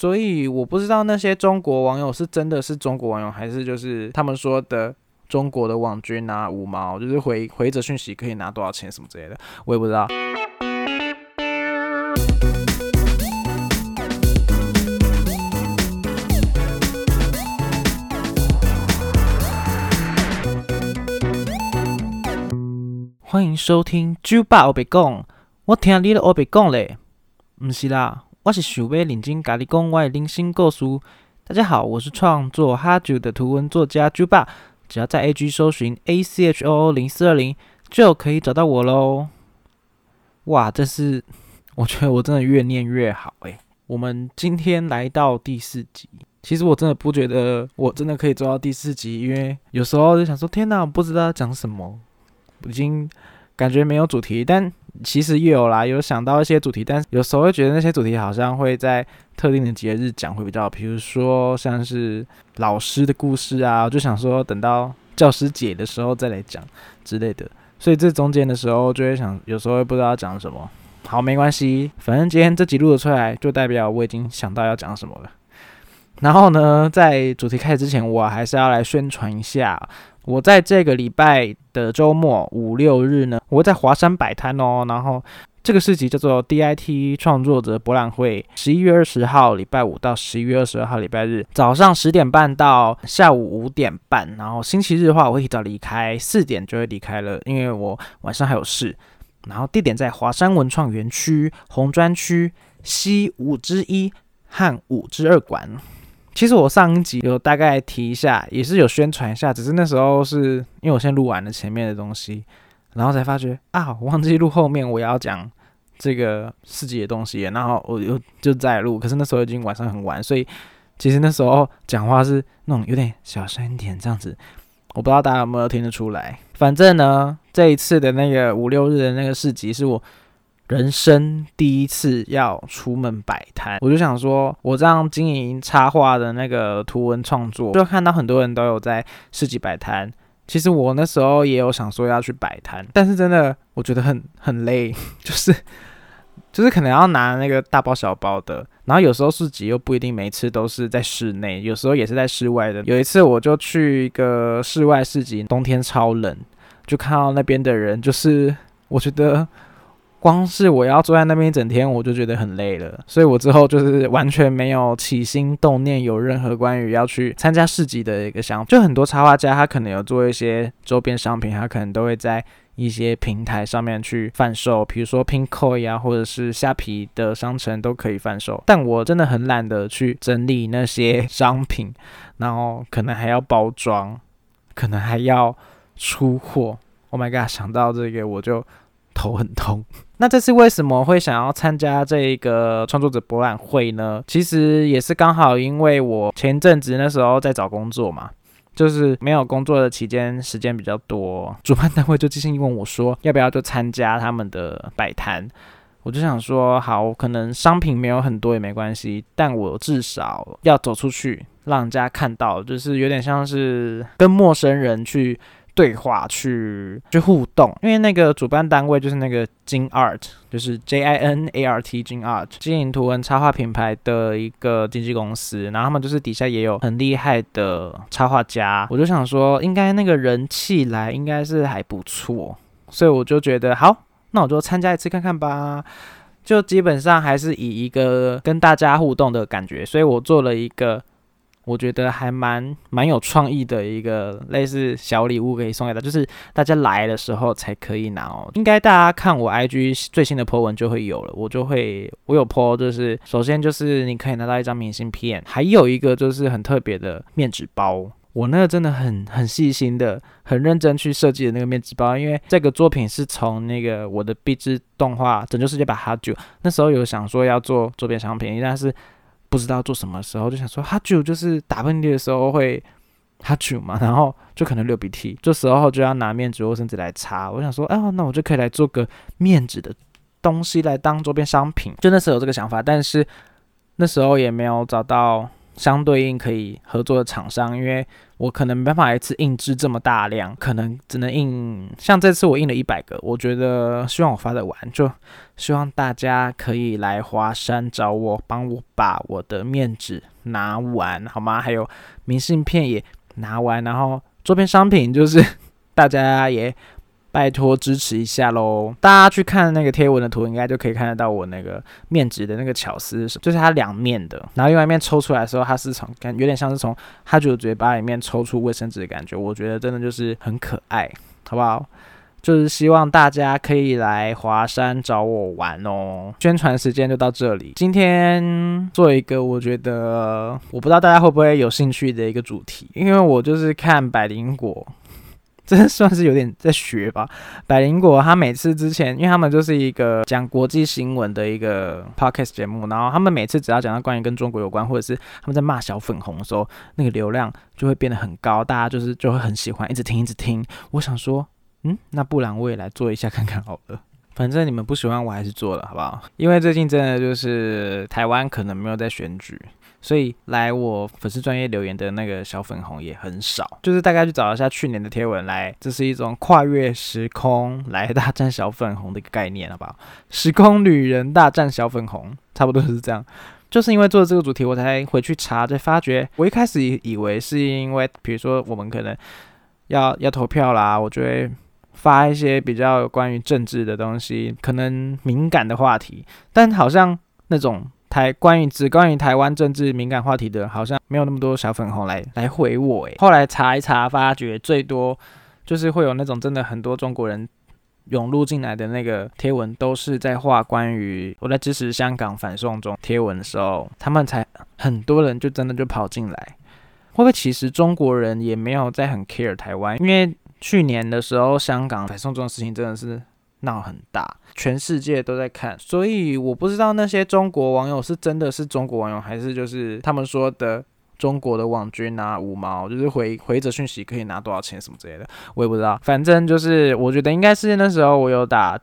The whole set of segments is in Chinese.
所以我不知道那些中国网友是真的是中国网友，还是就是他们说的中国的网军啊五毛，就是回回着讯息可以拿多少钱什么之类的，我也不知道。欢迎收听《酒吧我别讲》，我听你的我别讲嘞，不是啦，我是想要认真甲你讲我的人生故事。大家好，我是创作哈酒的图文作家酒吧，只要在 A G 搜寻 A C H O O 零四二零就可以找到我喽。哇，这是我觉得我真的越念越好诶。我们今天来到第四集，其实我真的不觉得我真的可以做到第四集，因为有时候就想说，天哪，我不知道讲什么。已经感觉没有主题，但其实也有啦，有想到一些主题，但是有时候会觉得那些主题好像会在特定的节日讲会比较，比如说像是老师的故事啊，我就想说等到教师节的时候再来讲之类的，所以这中间的时候就会想，有时候会不知道讲什么。好，没关系，反正今天这集录了出来，就代表我已经想到要讲什么了。然后呢，在主题开始之前，我还是要来宣传一下。我在这个礼拜的周末五六日呢，我会在华山摆摊哦。然后这个市集叫做 DIT 创作者博览会，十一月二十号礼拜五到十一月二十二号礼拜日，早上十点半到下午五点半。然后星期日的话，我会提早离开，四点就会离开了，因为我晚上还有事。然后地点在华山文创园区红砖区西五之一和五之二馆。其实我上一集有大概提一下，也是有宣传一下，只是那时候是因为我先录完了前面的东西，然后才发觉啊，我忘记录后面我要讲这个四集的东西，然后我又就再录，可是那时候已经晚上很晚，所以其实那时候讲话是那种有点小声一点这样子，我不知道大家有没有听得出来。反正呢，这一次的那个五六日的那个市集是我。人生第一次要出门摆摊，我就想说，我这样经营插画的那个图文创作，就看到很多人都有在市集摆摊。其实我那时候也有想说要去摆摊，但是真的我觉得很很累，就是就是可能要拿那个大包小包的，然后有时候市集又不一定每次都是在室内，有时候也是在室外的。有一次我就去一个室外市集，冬天超冷，就看到那边的人，就是我觉得。光是我要坐在那边一整天，我就觉得很累了，所以我之后就是完全没有起心动念，有任何关于要去参加市集的一个想法。就很多插画家，他可能有做一些周边商品，他可能都会在一些平台上面去贩售，比如说 Pinkoi 啊，或者是虾皮的商城都可以贩售。但我真的很懒得去整理那些商品，然后可能还要包装，可能还要出货。Oh my god！想到这个我就头很痛。那这次为什么会想要参加这个创作者博览会呢？其实也是刚好因为我前阵子那时候在找工作嘛，就是没有工作的期间时间比较多，主办单位就即兴问我说要不要就参加他们的摆摊，我就想说好，可能商品没有很多也没关系，但我至少要走出去，让人家看到，就是有点像是跟陌生人去。对话去去互动，因为那个主办单位就是那个金 Art，就是 J I N A R T 金 Art 经营图文插画品牌的一个经纪公司，然后他们就是底下也有很厉害的插画家，我就想说应该那个人气来应该是还不错，所以我就觉得好，那我就参加一次看看吧，就基本上还是以一个跟大家互动的感觉，所以我做了一个。我觉得还蛮蛮有创意的一个类似小礼物可以送给他，就是大家来的时候才可以拿哦。应该大家看我 IG 最新的 po 文就会有了，我就会我有 po，就是首先就是你可以拿到一张明信片，还有一个就是很特别的面纸包。我那个真的很很细心的、很认真去设计的那个面纸包，因为这个作品是从那个我的壁纸动画《拯救世界吧哈就那时候有想说要做周边商品，但是。不知道做什么时候，就想说哈啾，就是打喷嚏的时候会哈啾嘛，然后就可能流鼻涕，这时候就要拿面纸或甚至来擦。我想说，哦，那我就可以来做个面纸的东西来当周边商品。就那时候有这个想法，但是那时候也没有找到相对应可以合作的厂商，因为我可能没办法一次印制这么大量，可能只能印像这次我印了一百个，我觉得希望我发得完，就希望大家可以来华山找我，帮我把我的面纸拿完，好吗？还有明信片也拿完，然后周边商品就是 大家也。拜托支持一下喽！大家去看那个贴文的图，应该就可以看得到我那个面纸的那个巧思，就是它两面的，然后另外一面抽出来的时候，它是从感有点像是从哈主的嘴巴里面抽出卫生纸的感觉，我觉得真的就是很可爱，好不好？就是希望大家可以来华山找我玩哦。宣传时间就到这里，今天做一个我觉得我不知道大家会不会有兴趣的一个主题，因为我就是看百灵果。这 算是有点在学吧。百灵果他每次之前，因为他们就是一个讲国际新闻的一个 podcast 节目，然后他们每次只要讲到关于跟中国有关，或者是他们在骂小粉红的时候，那个流量就会变得很高，大家就是就会很喜欢，一直听一直听。我想说，嗯，那不然我也来做一下看看好了。反正你们不喜欢，我还是做了，好不好？因为最近真的就是台湾可能没有在选举。所以来我粉丝专业留言的那个小粉红也很少，就是大概去找一下去年的贴文来，这是一种跨越时空来大战小粉红的一个概念，好不好？时空旅人大战小粉红，差不多是这样。就是因为做这个主题，我才回去查，才发觉我一开始以为是因为，比如说我们可能要要投票啦，我就会发一些比较关于政治的东西，可能敏感的话题，但好像那种。台关于只关于台湾政治敏感话题的，好像没有那么多小粉红来来回我诶。后来查一查，发觉最多就是会有那种真的很多中国人涌入进来的那个贴文，都是在画关于我在支持香港反送中贴文的时候，他们才很多人就真的就跑进来。会不会其实中国人也没有在很 care 台湾？因为去年的时候，香港反送中的事情真的是。闹很大，全世界都在看，所以我不知道那些中国网友是真的是中国网友，还是就是他们说的中国的网军啊，五毛就是回回着讯息可以拿多少钱什么之类的，我也不知道。反正就是我觉得应该是那时候我有打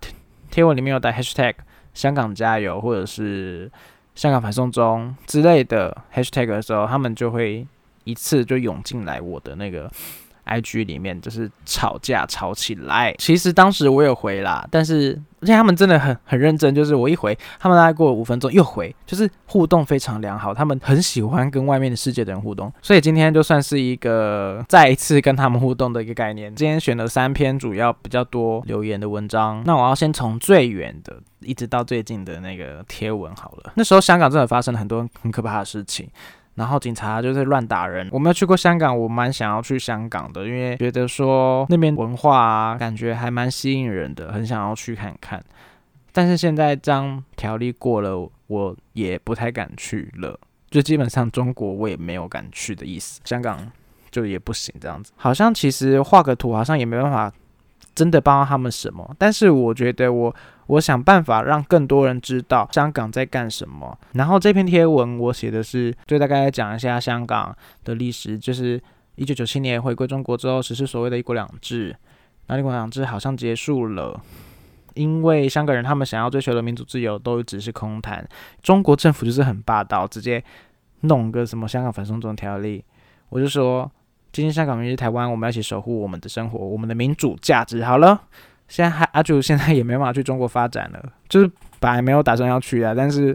贴文里面有打 hashtag 香港加油或者是香港反送中之类的 hashtag 的时候，他们就会一次就涌进来我的那个。I G 里面就是吵架吵起来，其实当时我有回啦，但是而且他们真的很很认真，就是我一回，他们大概过了五分钟又回，就是互动非常良好，他们很喜欢跟外面的世界的人互动，所以今天就算是一个再一次跟他们互动的一个概念。今天选了三篇主要比较多留言的文章，那我要先从最远的一直到最近的那个贴文好了。那时候香港真的发生了很多很可怕的事情。然后警察就是乱打人。我没有去过香港，我蛮想要去香港的，因为觉得说那边文化啊，感觉还蛮吸引人的，很想要去看看。但是现在这样条例过了，我也不太敢去了。就基本上中国我也没有敢去的意思，香港就也不行这样子。好像其实画个图，好像也没办法真的帮到他们什么。但是我觉得我。我想办法让更多人知道香港在干什么。然后这篇贴文我写的是，就大概讲一下香港的历史，就是一九九七年回归中国之后实施所谓的一国两制。那一国两制好像结束了，因为香港人他们想要追求的民主自由都只是空谈。中国政府就是很霸道，直接弄个什么香港反送中条例。我就说，今天香港明天台湾，我们要一起守护我们的生活，我们的民主价值。好了。现在还阿祖现在也没办法去中国发展了，就是本来没有打算要去啊，但是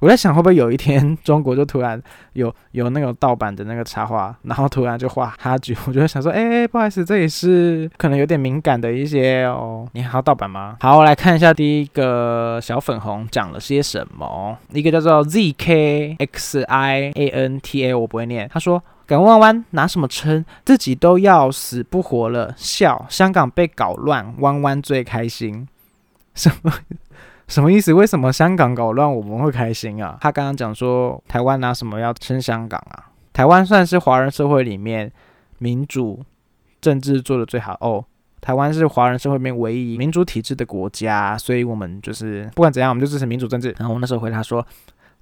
我在想会不会有一天中国就突然有有那种盗版的那个插画，然后突然就画哈主，我就想说，哎，不好意思，这里是可能有点敏感的一些哦，你还要盗版吗？好，我来看一下第一个小粉红讲了些什么，一个叫做 ZKXIANTA，我不会念，他说。敢弯弯拿什么撑？自己都要死不活了，笑。香港被搞乱，弯弯最开心。什么什么意思？为什么香港搞乱我们会开心啊？他刚刚讲说台湾拿什么要撑香港啊？台湾算是华人社会里面民主政治做的最好哦。台湾是华人社会里面唯一民主体制的国家，所以我们就是不管怎样，我们就支持民主政治。然后我那时候回答说。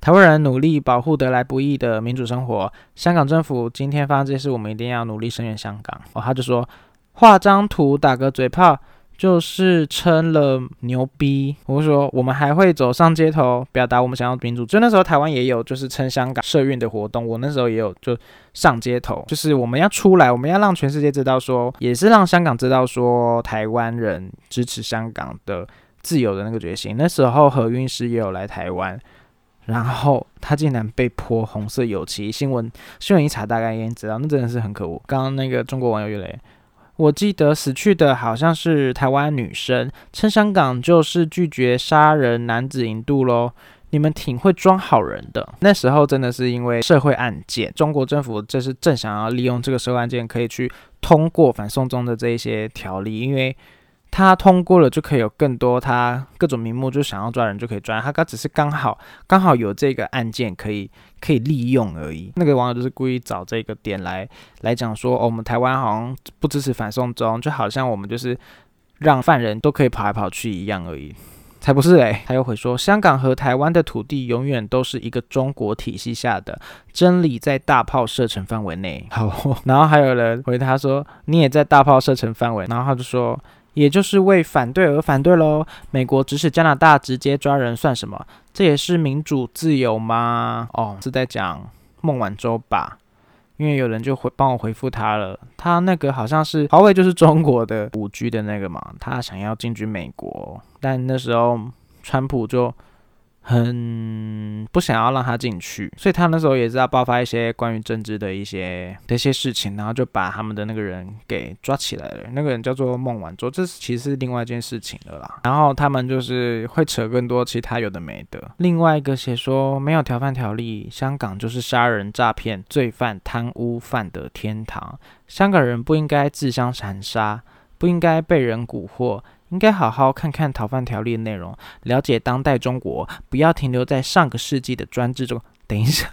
台湾人努力保护得来不易的民主生活，香港政府今天发生这些事，我们一定要努力声援香港。哦，他就说画张图打个嘴炮，就是称了牛逼。我说我们还会走上街头表达我们想要民主。就那时候台湾也有就是称香港社运的活动，我那时候也有就上街头，就是我们要出来，我们要让全世界知道说，也是让香港知道说台湾人支持香港的自由的那个决心。那时候何韵诗也有来台湾。然后他竟然被泼红色油漆，新闻新闻一查，大概应该知道，那真的是很可恶。刚刚那个中国网友又来，我记得死去的好像是台湾女生，称香港就是拒绝杀人男子引渡喽。你们挺会装好人的。那时候真的是因为社会案件，中国政府这是正想要利用这个社会案件，可以去通过反送中的这一些条例，因为。他通过了就可以有更多，他各种名目就想要抓人就可以抓，他刚只是刚好刚好有这个案件可以可以利用而已。那个网友就是故意找这个点来来讲说，哦，我们台湾好像不支持反送中，就好像我们就是让犯人都可以跑来跑去一样而已，才不是嘞。他又回说，香港和台湾的土地永远都是一个中国体系下的真理，在大炮射程范围内。好，然后还有人回他说，你也在大炮射程范围，然后他就说。也就是为反对而反对喽。美国指使加拿大直接抓人算什么？这也是民主自由吗？哦，是在讲孟晚舟吧？因为有人就回帮我回复他了，他那个好像是华为就是中国的五 G 的那个嘛，他想要进军美国，但那时候川普就。很不想要让他进去，所以他那时候也知道爆发一些关于政治的一些的一些事情，然后就把他们的那个人给抓起来了。那个人叫做孟晚舟，这是其实是另外一件事情了啦。然后他们就是会扯更多其他有的没的。另外一个写说没有条犯条例，香港就是杀人、诈骗、罪犯、贪污犯的天堂，香港人不应该自相残杀，不应该被人蛊惑。应该好好看看逃犯条例的内容，了解当代中国，不要停留在上个世纪的专制中。等一下，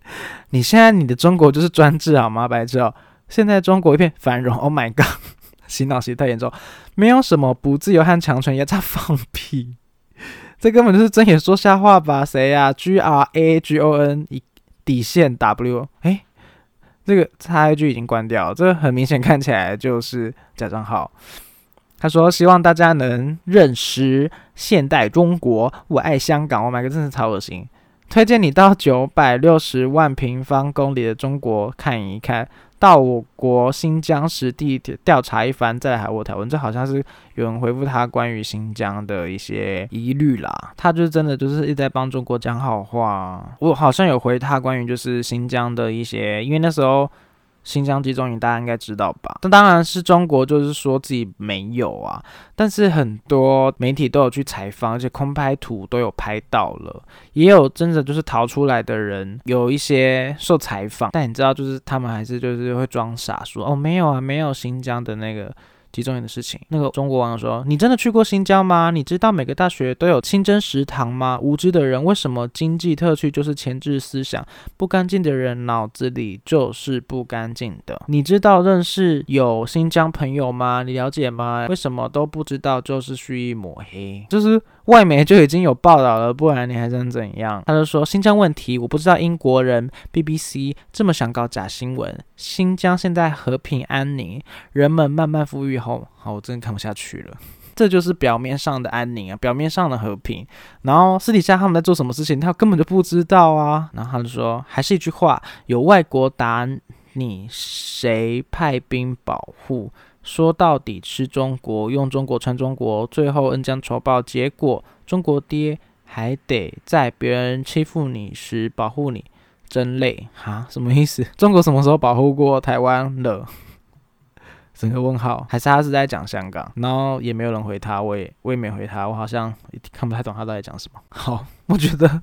你现在你的中国就是专制好吗？白痴哦！现在中国一片繁荣，Oh my god！洗脑洗太严重，没有什么不自由和强权，也在放屁，这根本就是睁眼说瞎话吧？谁呀？G R A G O N 一底线 W，哎，这个插一句已经关掉，这很明显看起来就是假账号。他说：“希望大家能认识现代中国，我爱香港。我买个真是超恶心，推荐你到九百六十万平方公里的中国看一看，到我国新疆实地调查一番，再来海沃讨论。这好像是有人回复他关于新疆的一些疑虑啦。他就是真的就是一直在帮中国讲好话。我好像有回他关于就是新疆的一些，因为那时候。”新疆集中营，大家应该知道吧？那当然是中国，就是说自己没有啊。但是很多媒体都有去采访，而且空拍图都有拍到了，也有真的就是逃出来的人，有一些受采访。但你知道，就是他们还是就是会装傻，说哦没有啊，没有新疆的那个。集中营的事情，那个中国网友说：“你真的去过新疆吗？你知道每个大学都有清真食堂吗？无知的人，为什么经济特区就是前置思想？不干净的人脑子里就是不干净的。你知道认识有新疆朋友吗？你了解吗？为什么都不知道？就是蓄意抹黑，就是。”外媒就已经有报道了，不然你还想怎样？他就说新疆问题，我不知道英国人 BBC 这么想搞假新闻。新疆现在和平安宁，人们慢慢富裕后，好，我真的看不下去了。这就是表面上的安宁啊，表面上的和平，然后私底下他们在做什么事情，他根本就不知道啊。然后他就说，还是一句话，有外国打你，谁派兵保护？说到底吃中国，用中国穿中国，最后恩将仇报，结果中国爹还得在别人欺负你时保护你，真累哈？什么意思？中国什么时候保护过台湾了？整个问号，还是他是在讲香港？然后也没有人回他，我也我也没回他，我好像看不太懂他到底讲什么。好，我觉得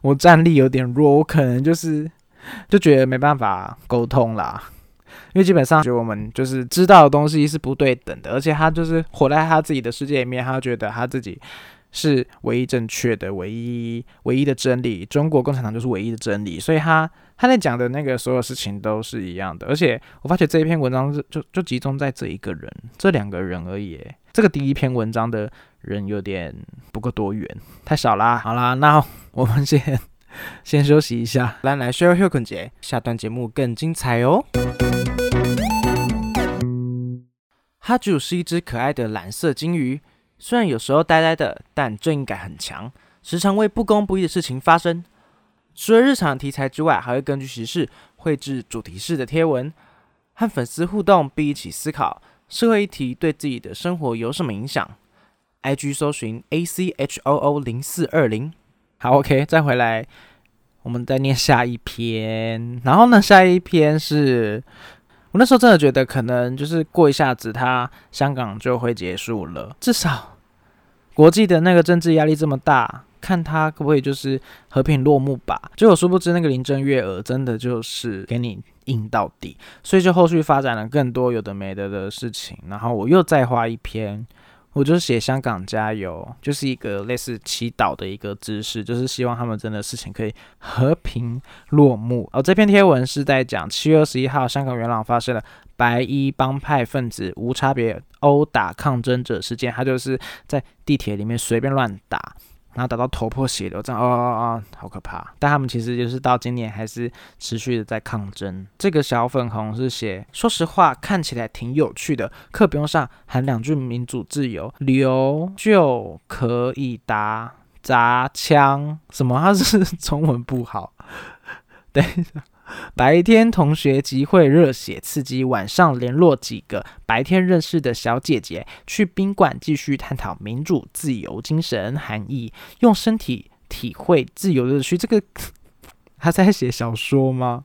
我战力有点弱，我可能就是就觉得没办法沟通啦。因为基本上，就我们就是知道的东西是不对等的，而且他就是活在他自己的世界里面，他觉得他自己是唯一正确的、唯一唯一的真理。中国共产党就是唯一的真理，所以他他在讲的那个所有事情都是一样的。而且我发觉这一篇文章是就就集中在这一个人、这两个人而已。这个第一篇文章的人有点不够多元，太少啦。好啦，那我们先 先休息一下，来来休休困节，下段节目更精彩哦。哈啾是一只可爱的蓝色金鱼，虽然有时候呆呆的，但正义感很强，时常为不公不义的事情发声。除了日常题材之外，还会根据时事绘制主题式的贴文，和粉丝互动，并一起思考社会议题对自己的生活有什么影响。IG 搜寻 A C H O O 零四二零。好，OK，再回来，我们再念下一篇。然后呢，下一篇是。我那时候真的觉得，可能就是过一下子，他香港就会结束了。至少国际的那个政治压力这么大，看他可不可以就是和平落幕吧。结果殊不知，那个林郑月娥真的就是给你硬到底，所以就后续发展了更多有的没的的事情。然后我又再画一篇。我就是写香港加油，就是一个类似祈祷的一个姿势，就是希望他们真的事情可以和平落幕。哦，这篇贴文是在讲七月二十一号香港元朗发生了白衣帮派分子无差别殴打抗争者事件，他就是在地铁里面随便乱打。然后打到头破血流，这样哦哦哦，好可怕！但他们其实就是到今年还是持续的在抗争。这个小粉红是写，说实话看起来挺有趣的，课本上喊两句民主自由，留就可以打砸枪什么？他是 中文不好，等一下。白天同学集会热血刺激，晚上联络几个白天认识的小姐姐，去宾馆继续探讨民主自由精神含义，用身体体会自由乐趣。这个 他在写小说吗？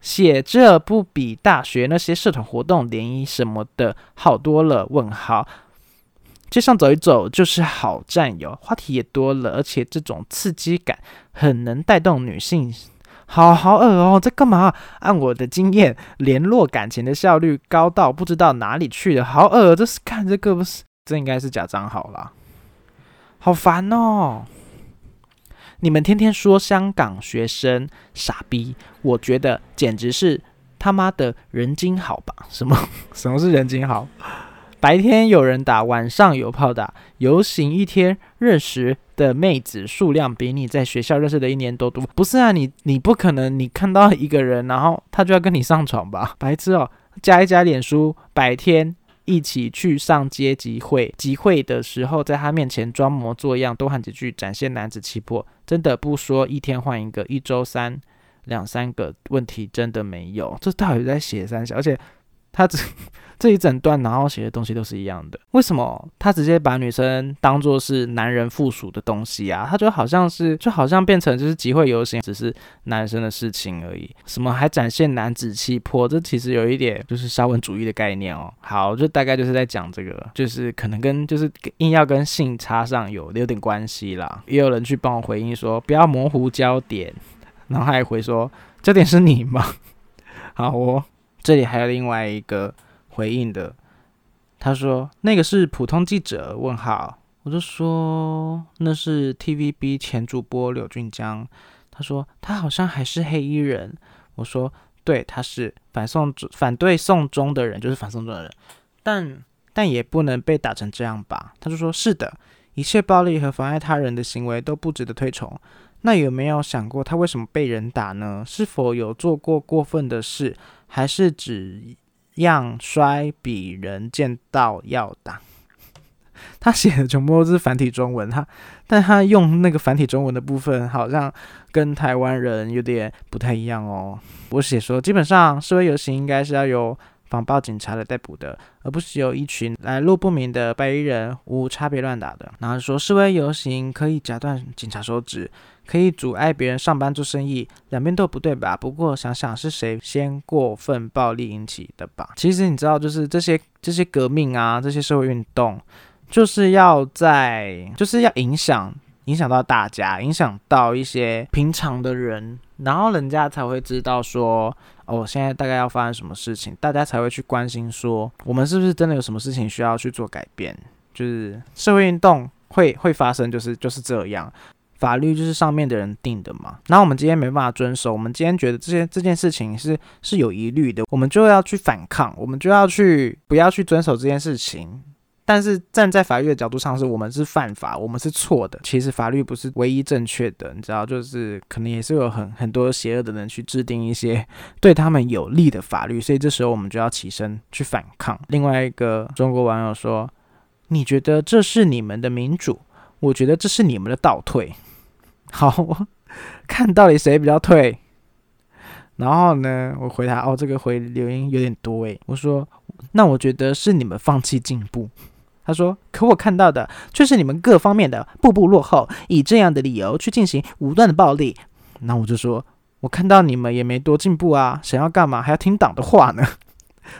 写这不比大学那些社团活动联谊什么的好多了？问号。街上走一走就是好战友，话题也多了，而且这种刺激感很能带动女性。好好恶哦，在干嘛？按我的经验，联络感情的效率高到不知道哪里去了。好恶，这是看这个不是？这应该是假账号啦。好烦哦！你们天天说香港学生傻逼，我觉得简直是他妈的人精好吧？什么？什么是人精好？白天有人打，晚上有炮打，游行一天认识的妹子数量比你在学校认识的一年都多。不是啊，你你不可能，你看到一个人，然后他就要跟你上床吧？白痴哦！加一加脸书，白天一起去上街集会，集会的时候在他面前装模作样，多喊几句，展现男子气魄。真的不说，一天换一个，一周三两三个问题真的没有。这到底在写三小？而且他只。这一整段，然后写的东西都是一样的。为什么他直接把女生当做是男人附属的东西啊？他就好像是，就好像变成就是集会游行只是男生的事情而已。什么还展现男子气魄？这其实有一点就是沙文主义的概念哦。好，就大概就是在讲这个，就是可能跟就是硬要跟性插上有有点关系啦。也有人去帮我回应说不要模糊焦点，然后还回说焦点是你吗？好，哦这里还有另外一个。回应的，他说那个是普通记者？问号，我就说那是 TVB 前主播柳俊江。他说他好像还是黑衣人。我说对，他是反送反对送中的人，就是反送中的人。但但也不能被打成这样吧？他就说是的，一切暴力和妨碍他人的行为都不值得推崇。那有没有想过他为什么被人打呢？是否有做过过分的事，还是只？样衰比人见到要打。他写的全部都是繁体中文，他，但他用那个繁体中文的部分，好像跟台湾人有点不太一样哦。我写说，基本上示威游行应该是要由防暴警察来逮捕的，而不是由一群来路不明的白衣人无差别乱打的。然后说示威游行可以夹断警察手指。可以阻碍别人上班做生意，两边都不对吧？不过想想是谁先过分暴力引起的吧？其实你知道，就是这些这些革命啊，这些社会运动，就是要在就是要影响影响到大家，影响到一些平常的人，然后人家才会知道说，哦，现在大概要发生什么事情，大家才会去关心说，我们是不是真的有什么事情需要去做改变？就是社会运动会会发生，就是就是这样。法律就是上面的人定的嘛，那我们今天没办法遵守，我们今天觉得这些这件事情是是有疑虑的，我们就要去反抗，我们就要去不要去遵守这件事情，但是站在法律的角度上，是我们是犯法，我们是错的。其实法律不是唯一正确的，你知道，就是可能也是有很很多邪恶的人去制定一些 对他们有利的法律，所以这时候我们就要起身去反抗。另外一个中国网友说：“你觉得这是你们的民主？我觉得这是你们的倒退。”好，看到底谁比较退？然后呢，我回答：“哦，这个回留言有点多诶。”我说：“那我觉得是你们放弃进步。”他说：“可我看到的却是你们各方面的步步落后，以这样的理由去进行无端的暴力。”那我就说：“我看到你们也没多进步啊，想要干嘛还要听党的话呢？”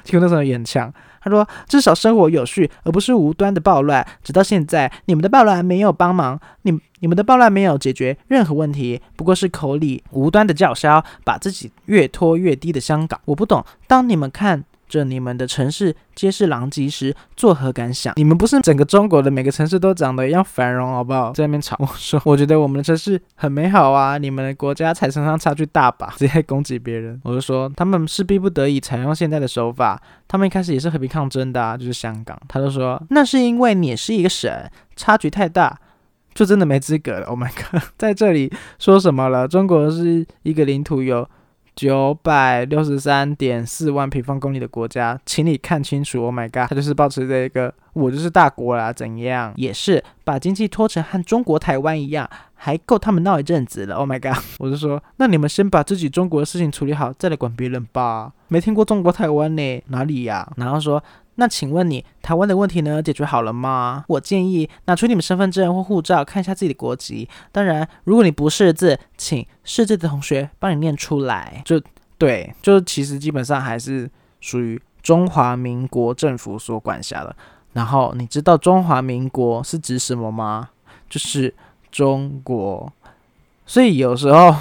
结果那时候眼强，他说：“至少生活有序，而不是无端的暴乱。直到现在，你们的暴乱没有帮忙，你你们的暴乱没有解决任何问题，不过是口里无端的叫嚣，把自己越拖越低的香港。我不懂，当你们看。”这你们的城市皆是狼藉时，作何感想？你们不是整个中国的每个城市都长得一样繁荣，好不好？在那边吵我说，我觉得我们的城市很美好啊，你们的国家财政上差距大吧？直接攻击别人，我就说他们是逼不得已采用现在的手法，他们一开始也是和平抗争的，啊，就是香港。他就说那是因为你是一个省，差距太大，就真的没资格了。Oh my god，在这里说什么了？中国是一个领土有。九百六十三点四万平方公里的国家，请你看清楚。Oh my god，他就是保持这一个，我就是大国啦，怎样？也是把经济拖成和中国台湾一样，还够他们闹一阵子了。Oh my god，我就说，那你们先把自己中国的事情处理好，再来管别人吧。没听过中国台湾呢？哪里呀？然后说。那请问你台湾的问题呢？解决好了吗？我建议拿出你们身份证或护照看一下自己的国籍。当然，如果你不识字，请识字的同学帮你念出来。就对，就其实基本上还是属于中华民国政府所管辖的。然后你知道中华民国是指什么吗？就是中国。所以有时候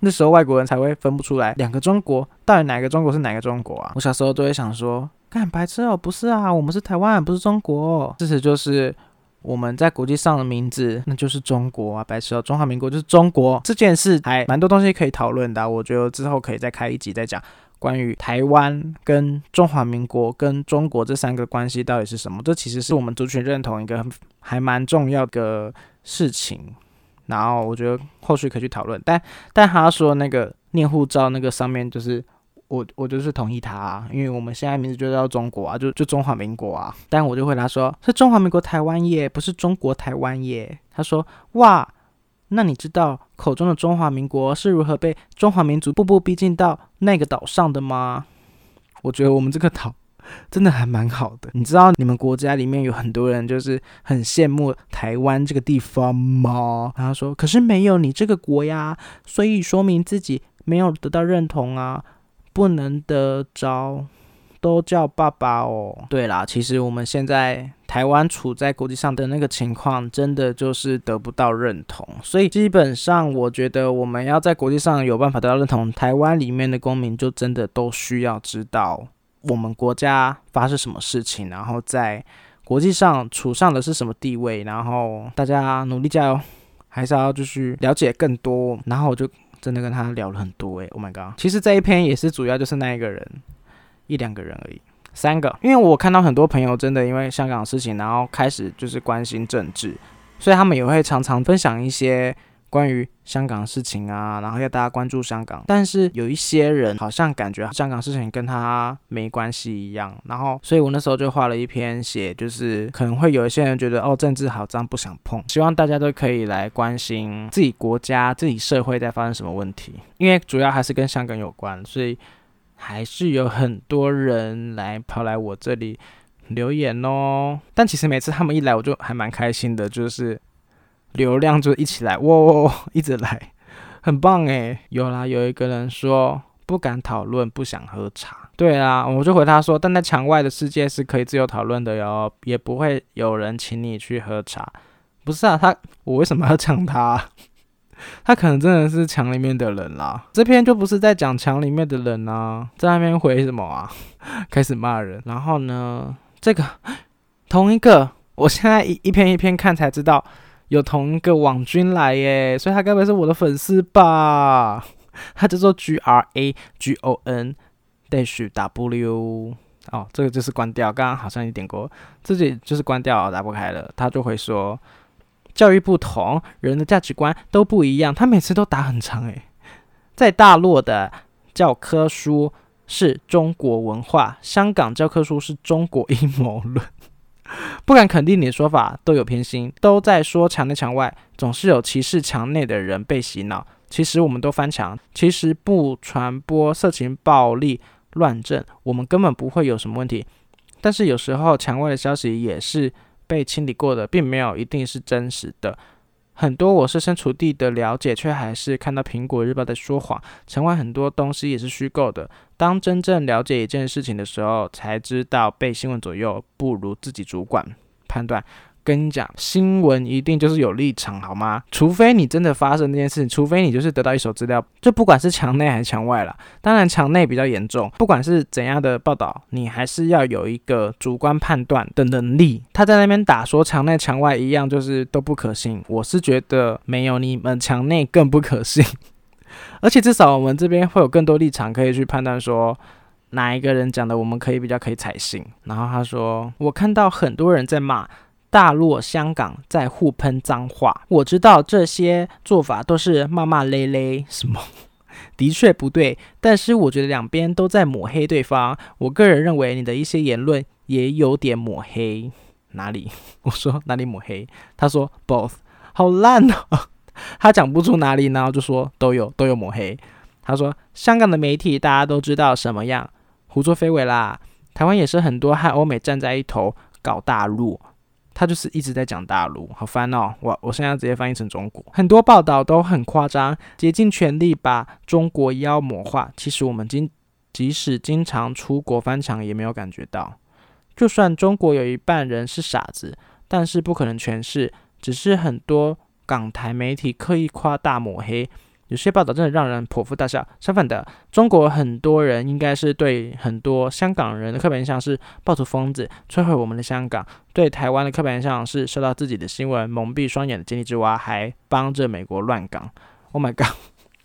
那时候外国人才会分不出来两个中国到底哪个中国是哪个中国啊？我小时候都会想说。干白痴哦，不是啊，我们是台湾，不是中国。事实就是我们在国际上的名字，那就是中国啊，白痴哦，中华民国就是中国。这件事还蛮多东西可以讨论的，我觉得之后可以再开一集再讲关于台湾跟中华民国跟中国这三个关系到底是什么。这其实是我们族群认同一个还蛮重要的事情。然后我觉得后续可以去讨论，但但他说那个念护照那个上面就是。我我就是同意他，啊因为我们现在名字就叫中国啊，就就中华民国啊。但我就回答说，是中华民国台湾耶，不是中国台湾耶。他说，哇，那你知道口中的中华民国是如何被中华民族步步逼近到那个岛上的吗？我觉得我们这个岛真的还蛮好的。你知道你们国家里面有很多人就是很羡慕台湾这个地方吗？然后说，可是没有你这个国呀，所以说明自己没有得到认同啊。不能得着，都叫爸爸哦。对啦，其实我们现在台湾处在国际上的那个情况，真的就是得不到认同。所以基本上，我觉得我们要在国际上有办法得到认同，台湾里面的公民就真的都需要知道我们国家发生什么事情，然后在国际上处上的是什么地位。然后大家努力加油，还是要继续了解更多。然后我就。真的跟他聊了很多诶 o h my god！其实这一篇也是主要就是那一个人，一两个人而已，三个。因为我看到很多朋友真的因为香港的事情，然后开始就是关心政治，所以他们也会常常分享一些。关于香港事情啊，然后要大家关注香港，但是有一些人好像感觉香港事情跟他没关系一样，然后，所以我那时候就画了一篇写，就是可能会有一些人觉得哦，政治好脏，不想碰，希望大家都可以来关心自己国家、自己社会在发生什么问题，因为主要还是跟香港有关，所以还是有很多人来跑来我这里留言哦。但其实每次他们一来，我就还蛮开心的，就是。流量就一起来，哇哇哇，一直来，很棒诶。有啦，有一个人说不敢讨论，不想喝茶。对啊，我就回他说，但在墙外的世界是可以自由讨论的哟，也不会有人请你去喝茶。不是啊，他我为什么要抢他？他可能真的是墙里面的人啦。这篇就不是在讲墙里面的人啊，在那边回什么啊？开始骂人。然后呢，这个同一个，我现在一一篇一篇看才知道。有同一个网军来耶，所以他该不会是我的粉丝吧？他叫做 G R A G O N dash W，哦，这个就是关掉。刚刚好像你点过，自己就是关掉，打不开了。他就会说，教育不同，人的价值观都不一样。他每次都打很长诶，在大陆的教科书是中国文化，香港教科书是中国阴谋论。不敢肯定你的说法，都有偏心，都在说墙内墙外，总是有歧视墙内的人被洗脑。其实我们都翻墙，其实不传播色情暴力。乱政，我们根本不会有什么问题。但是有时候墙外的消息也是被清理过的，并没有一定是真实的。很多我设身处地的了解，却还是看到苹果日报在说谎。城外很多东西也是虚构的。当真正了解一件事情的时候，才知道被新闻左右，不如自己主管判断。跟你讲，新闻一定就是有立场，好吗？除非你真的发生这件事，除非你就是得到一手资料，就不管是墙内还是墙外了。当然，墙内比较严重。不管是怎样的报道，你还是要有一个主观判断的能力。他在那边打说墙内墙外一样，就是都不可信。我是觉得没有你们墙内更不可信，而且至少我们这边会有更多立场可以去判断说哪一个人讲的我们可以比较可以采信。然后他说，我看到很多人在骂。大陆、香港在互喷脏话，我知道这些做法都是骂骂咧咧，什么 的确不对。但是我觉得两边都在抹黑对方。我个人认为你的一些言论也有点抹黑。哪里？我说哪里抹黑？他说 both，好烂哦。他讲不出哪里，然后就说都有都有抹黑。他说香港的媒体大家都知道什么样，胡作非为啦。台湾也是很多和欧美站在一头搞大陆。他就是一直在讲大陆，好烦哦！我我现在直接翻译成中国，很多报道都很夸张，竭尽全力把中国妖魔化。其实我们经即使经常出国翻墙，也没有感觉到。就算中国有一半人是傻子，但是不可能全是，只是很多港台媒体刻意夸大抹黑。有些报道真的让人捧腹大笑。相反的，中国很多人应该是对很多香港人的刻板印象是暴徒疯子，摧毁我们的香港；对台湾的刻板印象是受到自己的新闻蒙蔽双眼的井底之蛙，还帮着美国乱港。Oh my god！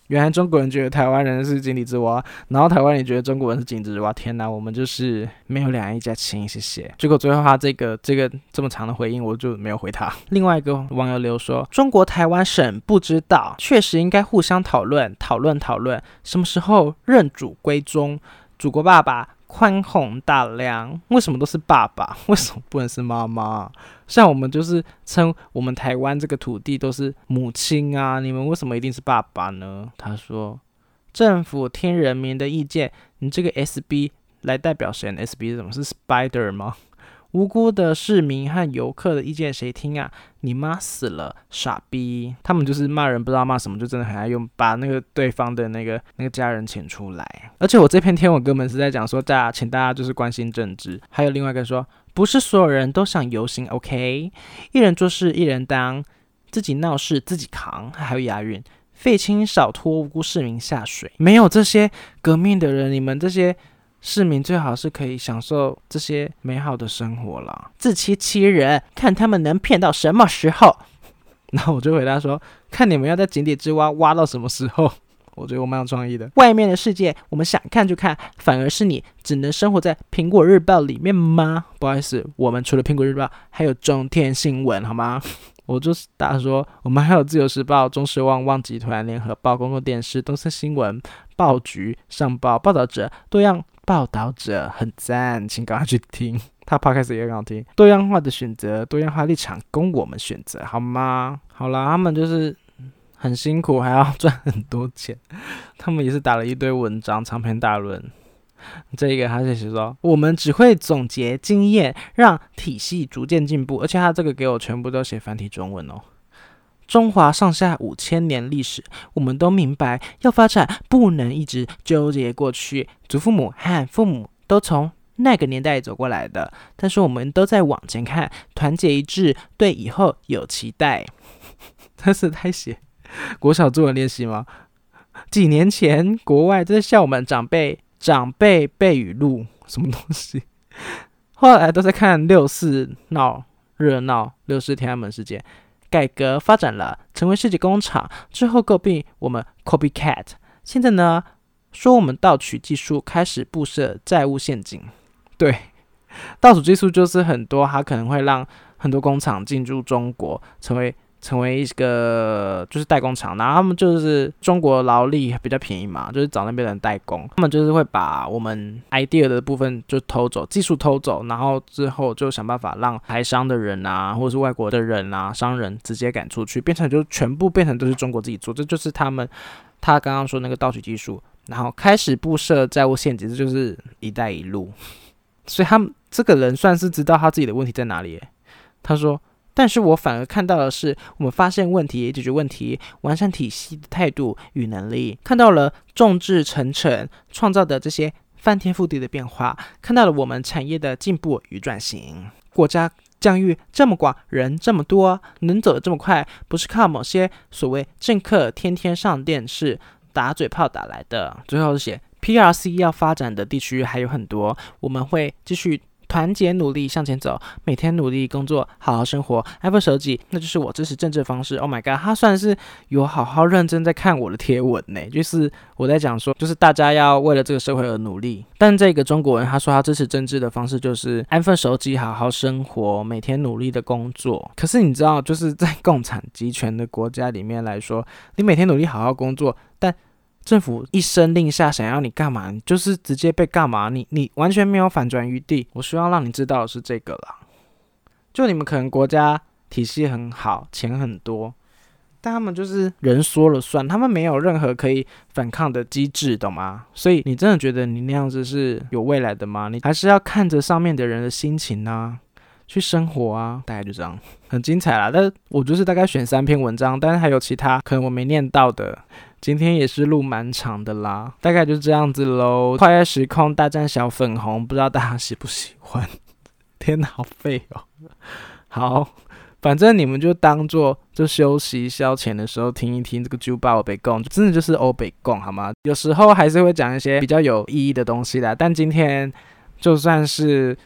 原来中国人觉得台湾人是井底之蛙，然后台湾人觉得中国人是井底之蛙。天哪，我们就是没有两岸一家亲，谢谢。结果最后他这个这个这么长的回应，我就没有回他。另外一个网友留说，中国台湾省不知道，确实应该互相讨论讨论讨论，什么时候认祖归宗，祖国爸爸。宽宏大量，为什么都是爸爸？为什么不能是妈妈？像我们就是称我们台湾这个土地都是母亲啊，你们为什么一定是爸爸呢？他说，政府听人民的意见，你这个 SB 来代表谁？SB 是什么？是 Spider 吗？无辜的市民和游客的意见谁听啊？你妈死了，傻逼！他们就是骂人不知道骂什么，就真的很爱用把那个对方的那个那个家人请出来。而且我这篇天文哥们是在讲说，大家请大家就是关心政治。还有另外一个说，不是所有人都想游行，OK？一人做事一人当，自己闹事自己扛，还有押韵，废青少拖无辜市民下水。没有这些革命的人，你们这些。市民最好是可以享受这些美好的生活了，自欺欺人，看他们能骗到什么时候。然后我就回答说，看你们要在井底之蛙挖到什么时候。我觉得我蛮有创意的。外面的世界，我们想看就看，反而是你只能生活在苹果日报里面吗？不好意思，我们除了苹果日报，还有中天新闻，好吗？我就是答说，我们还有自由时报、中时旺旺集团、联合报、公共电视、东森新闻、报局、上报、报道者多样。报道者很赞，请赶快去听，他 p 开始也很好听。多样化的选择，多样化立场供我们选择，好吗？好啦，他们就是很辛苦，还要赚很多钱。他们也是打了一堆文章，长篇大论。这一个他是说，我们只会总结经验，让体系逐渐进步。而且他这个给我全部都写繁体中文哦。中华上下五千年历史，我们都明白，要发展不能一直纠结过去。祖父母和父母都从那个年代走过来的，但是我们都在往前看，团结一致，对以后有期待。这是在写国小作文练习吗？几年前国外都在笑我们长辈长辈背语录，什么东西？后来都在看六四闹热闹，六四天安门事件。改革发展了，成为世界工厂之后，诟病我们 copycat。现在呢，说我们盗取技术，开始布设债务陷阱。对，盗取技术就是很多，它可能会让很多工厂进驻中国，成为。成为一个就是代工厂，然后他们就是中国劳力比较便宜嘛，就是找那边人代工，他们就是会把我们 idea 的部分就偷走，技术偷走，然后之后就想办法让台商的人啊，或者是外国的人啊，商人直接赶出去，变成就全部变成都是中国自己做，这就是他们他刚刚说那个盗取技术，然后开始布设债务陷阱，这就是一带一路，所以他们这个人算是知道他自己的问题在哪里，他说。但是我反而看到的是，我们发现问题、解决问题、完善体系的态度与能力，看到了众志成城创造的这些翻天覆地的变化，看到了我们产业的进步与转型。国家疆域这么广，人这么多，能走得这么快，不是靠某些所谓政客天天上电视打嘴炮打来的。最后写 PRC 要发展的地区还有很多，我们会继续。团结努力向前走，每天努力工作，好好生活。iPhone 手机，那就是我支持政治的方式。Oh my god，他算是有好好认真在看我的贴文呢。就是我在讲说，就是大家要为了这个社会而努力。但这个中国人他说他支持政治的方式就是 iPhone 手机，好好生活，每天努力的工作。可是你知道，就是在共产集权的国家里面来说，你每天努力好好工作，但政府一声令下，想要你干嘛，就是直接被干嘛，你你完全没有反转余地。我需要让你知道的是这个啦，就你们可能国家体系很好，钱很多，但他们就是人说了算，他们没有任何可以反抗的机制，懂吗？所以你真的觉得你那样子是有未来的吗？你还是要看着上面的人的心情呢，去生活啊。大概就这样，很精彩啦。但我就是大概选三篇文章，但是还有其他可能我没念到的。今天也是路蛮长的啦，大概就这样子喽。跨越时空大战小粉红，不知道大家喜不喜欢？天哪，好废哦！好，反正你们就当做就休息消遣的时候听一听这个九八欧北贡，真的就是欧北贡好吗？有时候还是会讲一些比较有意义的东西的，但今天就算是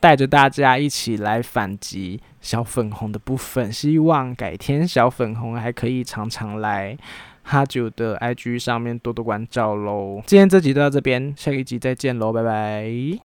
带着大家一起来反击小粉红的部分，希望改天小粉红还可以常常来。哈九的 IG 上面多多关照喽。今天这集就到这边，下一集再见喽，拜拜。